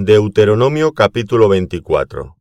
Deuteronomio capítulo 24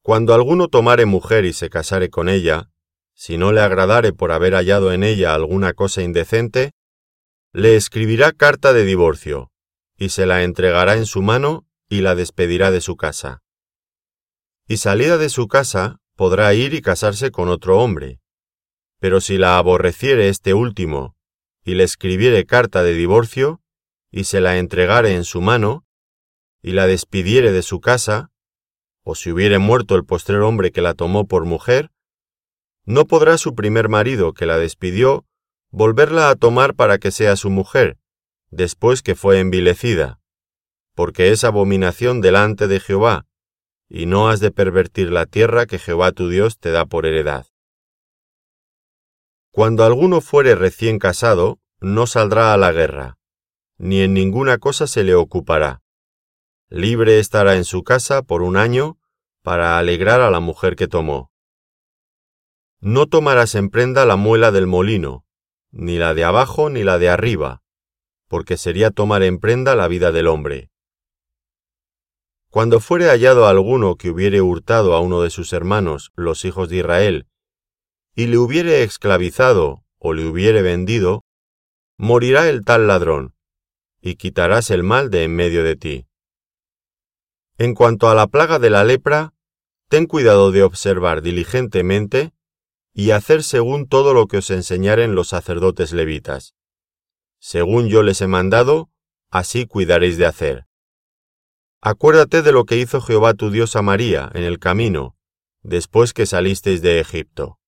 Cuando alguno tomare mujer y se casare con ella, si no le agradare por haber hallado en ella alguna cosa indecente, le escribirá carta de divorcio, y se la entregará en su mano y la despedirá de su casa. Y salida de su casa, podrá ir y casarse con otro hombre. Pero si la aborreciere este último, y le escribiere carta de divorcio, y se la entregare en su mano, y la despidiere de su casa, o si hubiere muerto el postrer hombre que la tomó por mujer, no podrá su primer marido que la despidió volverla a tomar para que sea su mujer, después que fue envilecida, porque es abominación delante de Jehová, y no has de pervertir la tierra que Jehová tu Dios te da por heredad. Cuando alguno fuere recién casado, no saldrá a la guerra, ni en ninguna cosa se le ocupará. Libre estará en su casa por un año para alegrar a la mujer que tomó. No tomarás en prenda la muela del molino, ni la de abajo ni la de arriba, porque sería tomar en prenda la vida del hombre. Cuando fuere hallado alguno que hubiere hurtado a uno de sus hermanos, los hijos de Israel, y le hubiere esclavizado o le hubiere vendido, morirá el tal ladrón, y quitarás el mal de en medio de ti. En cuanto a la plaga de la lepra, ten cuidado de observar diligentemente y hacer según todo lo que os enseñaren los sacerdotes levitas. Según yo les he mandado, así cuidaréis de hacer. Acuérdate de lo que hizo Jehová tu Dios a María en el camino, después que salisteis de Egipto.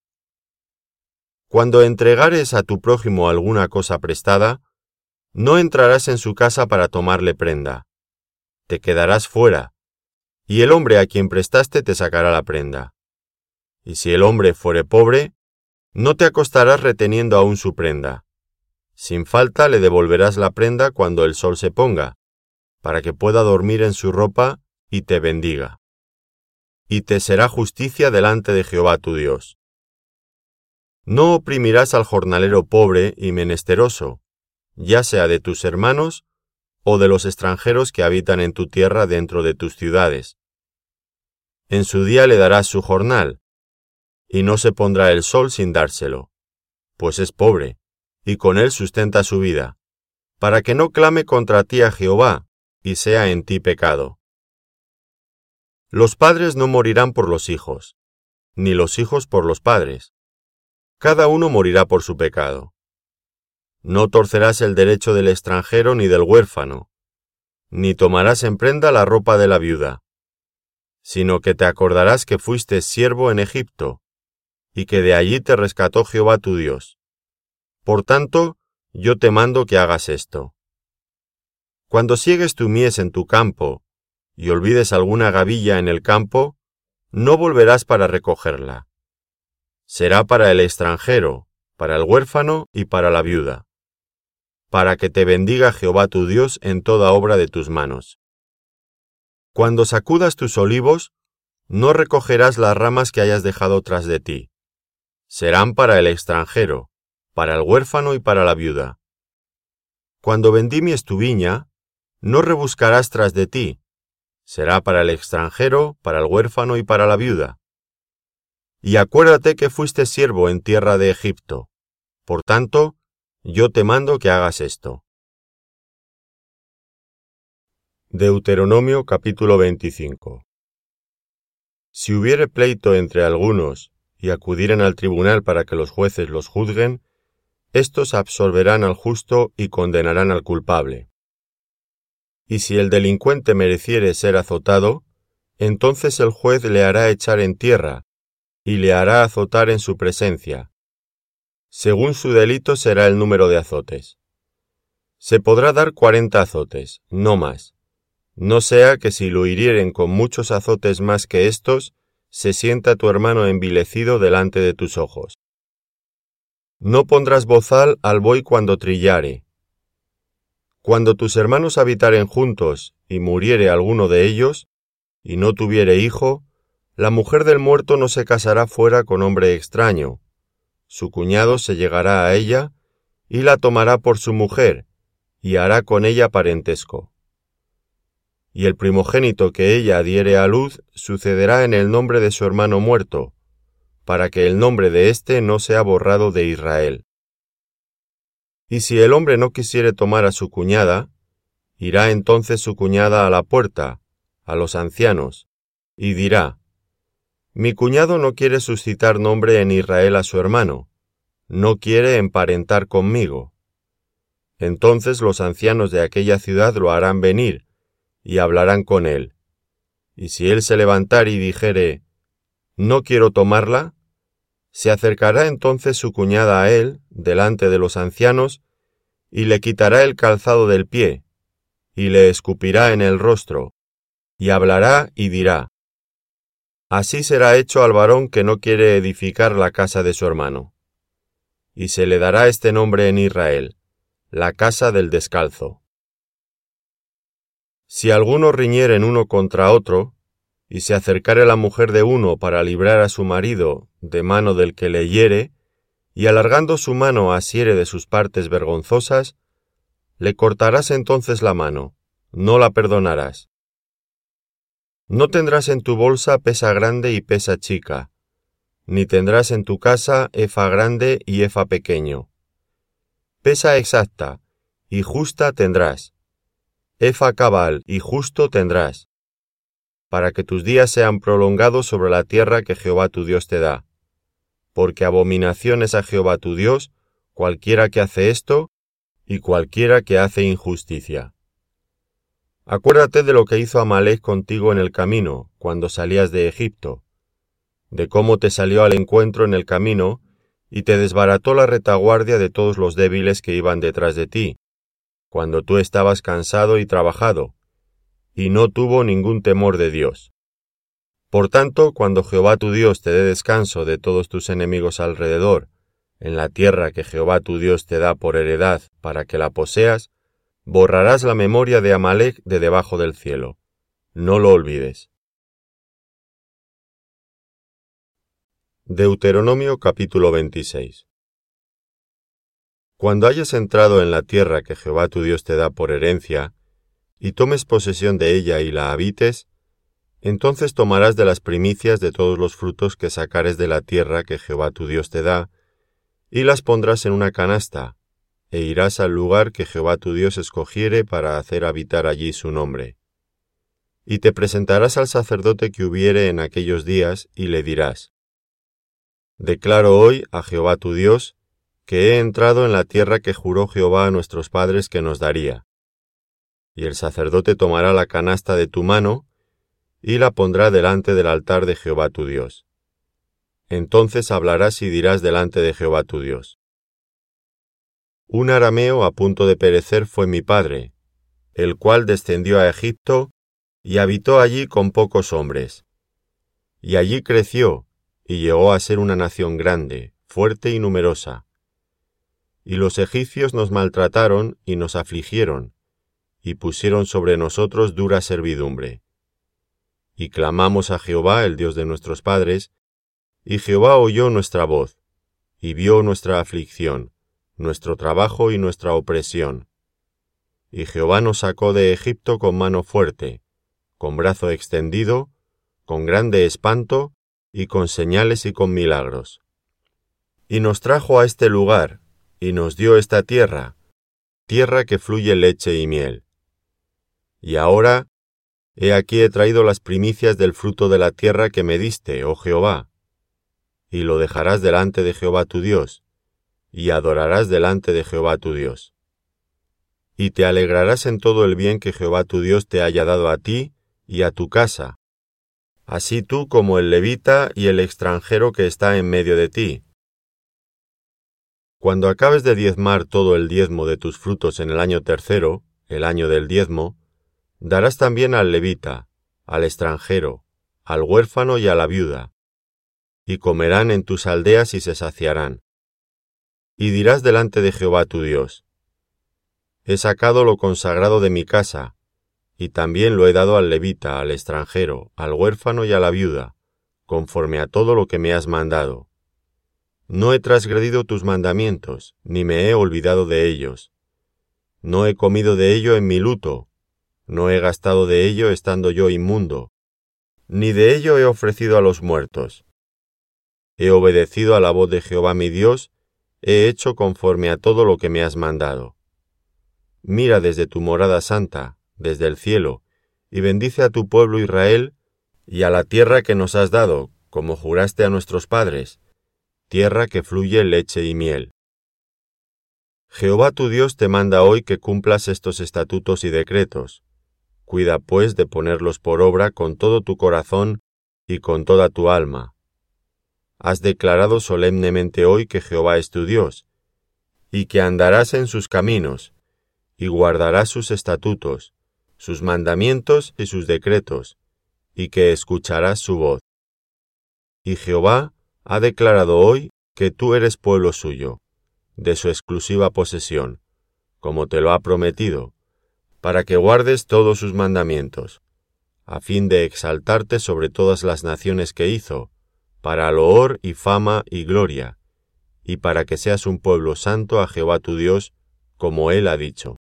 Cuando entregares a tu prójimo alguna cosa prestada, no entrarás en su casa para tomarle prenda. Te quedarás fuera, y el hombre a quien prestaste te sacará la prenda. Y si el hombre fuere pobre, no te acostarás reteniendo aún su prenda. Sin falta le devolverás la prenda cuando el sol se ponga, para que pueda dormir en su ropa y te bendiga. Y te será justicia delante de Jehová tu Dios. No oprimirás al jornalero pobre y menesteroso, ya sea de tus hermanos o de los extranjeros que habitan en tu tierra dentro de tus ciudades. En su día le darás su jornal, y no se pondrá el sol sin dárselo, pues es pobre, y con él sustenta su vida, para que no clame contra ti a Jehová, y sea en ti pecado. Los padres no morirán por los hijos, ni los hijos por los padres. Cada uno morirá por su pecado. No torcerás el derecho del extranjero ni del huérfano, ni tomarás en prenda la ropa de la viuda, sino que te acordarás que fuiste siervo en Egipto, y que de allí te rescató Jehová tu Dios. Por tanto, yo te mando que hagas esto. Cuando siegues tu mies en tu campo, y olvides alguna gavilla en el campo, no volverás para recogerla. Será para el extranjero, para el huérfano y para la viuda para que te bendiga Jehová tu Dios en toda obra de tus manos. Cuando sacudas tus olivos, no recogerás las ramas que hayas dejado tras de ti. Serán para el extranjero, para el huérfano y para la viuda. Cuando vendimies tu viña, no rebuscarás tras de ti. Será para el extranjero, para el huérfano y para la viuda. Y acuérdate que fuiste siervo en tierra de Egipto. Por tanto, yo te mando que hagas esto. Deuteronomio capítulo 25 Si hubiere pleito entre algunos y acudieren al tribunal para que los jueces los juzguen, éstos absorberán al justo y condenarán al culpable. Y si el delincuente mereciere ser azotado, entonces el juez le hará echar en tierra, y le hará azotar en su presencia, según su delito será el número de azotes. Se podrá dar cuarenta azotes, no más. No sea que si lo hirieren con muchos azotes más que estos, se sienta tu hermano envilecido delante de tus ojos. No pondrás bozal al buey cuando trillare. Cuando tus hermanos habitaren juntos y muriere alguno de ellos, y no tuviere hijo, la mujer del muerto no se casará fuera con hombre extraño, su cuñado se llegará a ella y la tomará por su mujer, y hará con ella parentesco. y el primogénito que ella diere a luz sucederá en el nombre de su hermano muerto, para que el nombre de éste no sea borrado de Israel. Y si el hombre no quisiere tomar a su cuñada, irá entonces su cuñada a la puerta, a los ancianos, y dirá, Mi cuñado no quiere suscitar nombre en Israel a su hermano, no quiere emparentar conmigo. Entonces los ancianos de aquella ciudad lo harán venir, y hablarán con él. Y si él se levantare y dijere, No quiero tomarla, se acercará entonces su cuñada a él, delante de los ancianos, y le quitará el calzado del pie, y le escupirá en el rostro, y hablará y dirá, Así será hecho al varón que no quiere edificar la casa de su hermano. Y se le dará este nombre en Israel, la casa del descalzo. Si alguno riñeren uno contra otro, y se acercare la mujer de uno para librar a su marido de mano del que le hiere, y alargando su mano asiere de sus partes vergonzosas, le cortarás entonces la mano, no la perdonarás. No tendrás en tu bolsa pesa grande y pesa chica, ni tendrás en tu casa efa grande y efa pequeño. Pesa exacta y justa tendrás, efa cabal y justo tendrás, para que tus días sean prolongados sobre la tierra que Jehová tu Dios te da. Porque abominación es a Jehová tu Dios cualquiera que hace esto y cualquiera que hace injusticia. Acuérdate de lo que hizo Amalek contigo en el camino, cuando salías de Egipto, de cómo te salió al encuentro en el camino y te desbarató la retaguardia de todos los débiles que iban detrás de ti, cuando tú estabas cansado y trabajado, y no tuvo ningún temor de Dios. Por tanto, cuando Jehová tu Dios te dé descanso de todos tus enemigos alrededor, en la tierra que Jehová tu Dios te da por heredad para que la poseas, borrarás la memoria de Amalek de debajo del cielo. No lo olvides. Deuteronomio capítulo 26 cuando hayas entrado en la tierra que Jehová tu Dios te da por herencia, y tomes posesión de ella y la habites, entonces tomarás de las primicias de todos los frutos que sacares de la tierra que Jehová tu Dios te da, y las pondrás en una canasta, e irás al lugar que Jehová tu Dios escogiere para hacer habitar allí su nombre. Y te presentarás al sacerdote que hubiere en aquellos días, y le dirás, Declaro hoy a Jehová tu Dios, que he entrado en la tierra que juró Jehová a nuestros padres que nos daría. Y el sacerdote tomará la canasta de tu mano, y la pondrá delante del altar de Jehová tu Dios. Entonces hablarás y dirás delante de Jehová tu Dios. Un arameo a punto de perecer fue mi padre, el cual descendió a Egipto y habitó allí con pocos hombres. Y allí creció, y llegó a ser una nación grande, fuerte y numerosa y los egipcios nos maltrataron y nos afligieron, y pusieron sobre nosotros dura servidumbre. Y clamamos a Jehová, el Dios de nuestros padres, y Jehová oyó nuestra voz, y vio nuestra aflicción, nuestro trabajo y nuestra opresión. Y Jehová nos sacó de Egipto con mano fuerte, con brazo extendido, con grande espanto, y con señales y con milagros. Y nos trajo a este lugar, y nos dio esta tierra, tierra que fluye leche y miel. Y ahora, he aquí he traído las primicias del fruto de la tierra que me diste, oh Jehová, y lo dejarás delante de Jehová tu Dios, y adorarás delante de Jehová tu Dios. Y te alegrarás en todo el bien que Jehová tu Dios te haya dado a ti y a tu casa, así tú como el levita y el extranjero que está en medio de ti, cuando acabes de diezmar todo el diezmo de tus frutos en el año tercero, el año del diezmo, darás también al levita, al extranjero, al huérfano y a la viuda, y comerán en tus aldeas y se saciarán. Y dirás delante de Jehová tu Dios, He sacado lo consagrado de mi casa, y también lo he dado al levita, al extranjero, al huérfano y a la viuda, conforme a todo lo que me has mandado no he transgredido tus mandamientos, ni me he olvidado de ellos. No he comido de ello en mi luto, no he gastado de ello estando yo inmundo, ni de ello he ofrecido a los muertos. He obedecido a la voz de Jehová mi Dios, he hecho conforme a todo lo que me has mandado. Mira desde tu morada santa, desde el cielo, y bendice a tu pueblo Israel y a la tierra que nos has dado, como juraste a nuestros padres, tierra que fluye leche y miel. Jehová tu Dios te manda hoy que cumplas estos estatutos y decretos. Cuida pues de ponerlos por obra con todo tu corazón y con toda tu alma. Has declarado solemnemente hoy que Jehová es tu Dios, y que andarás en sus caminos, y guardarás sus estatutos, sus mandamientos y sus decretos, y que escucharás su voz. Y Jehová ha declarado hoy que tú eres pueblo suyo, de su exclusiva posesión, como te lo ha prometido, para que guardes todos sus mandamientos, a fin de exaltarte sobre todas las naciones que hizo, para loor y fama y gloria, y para que seas un pueblo santo a Jehová tu Dios, como él ha dicho.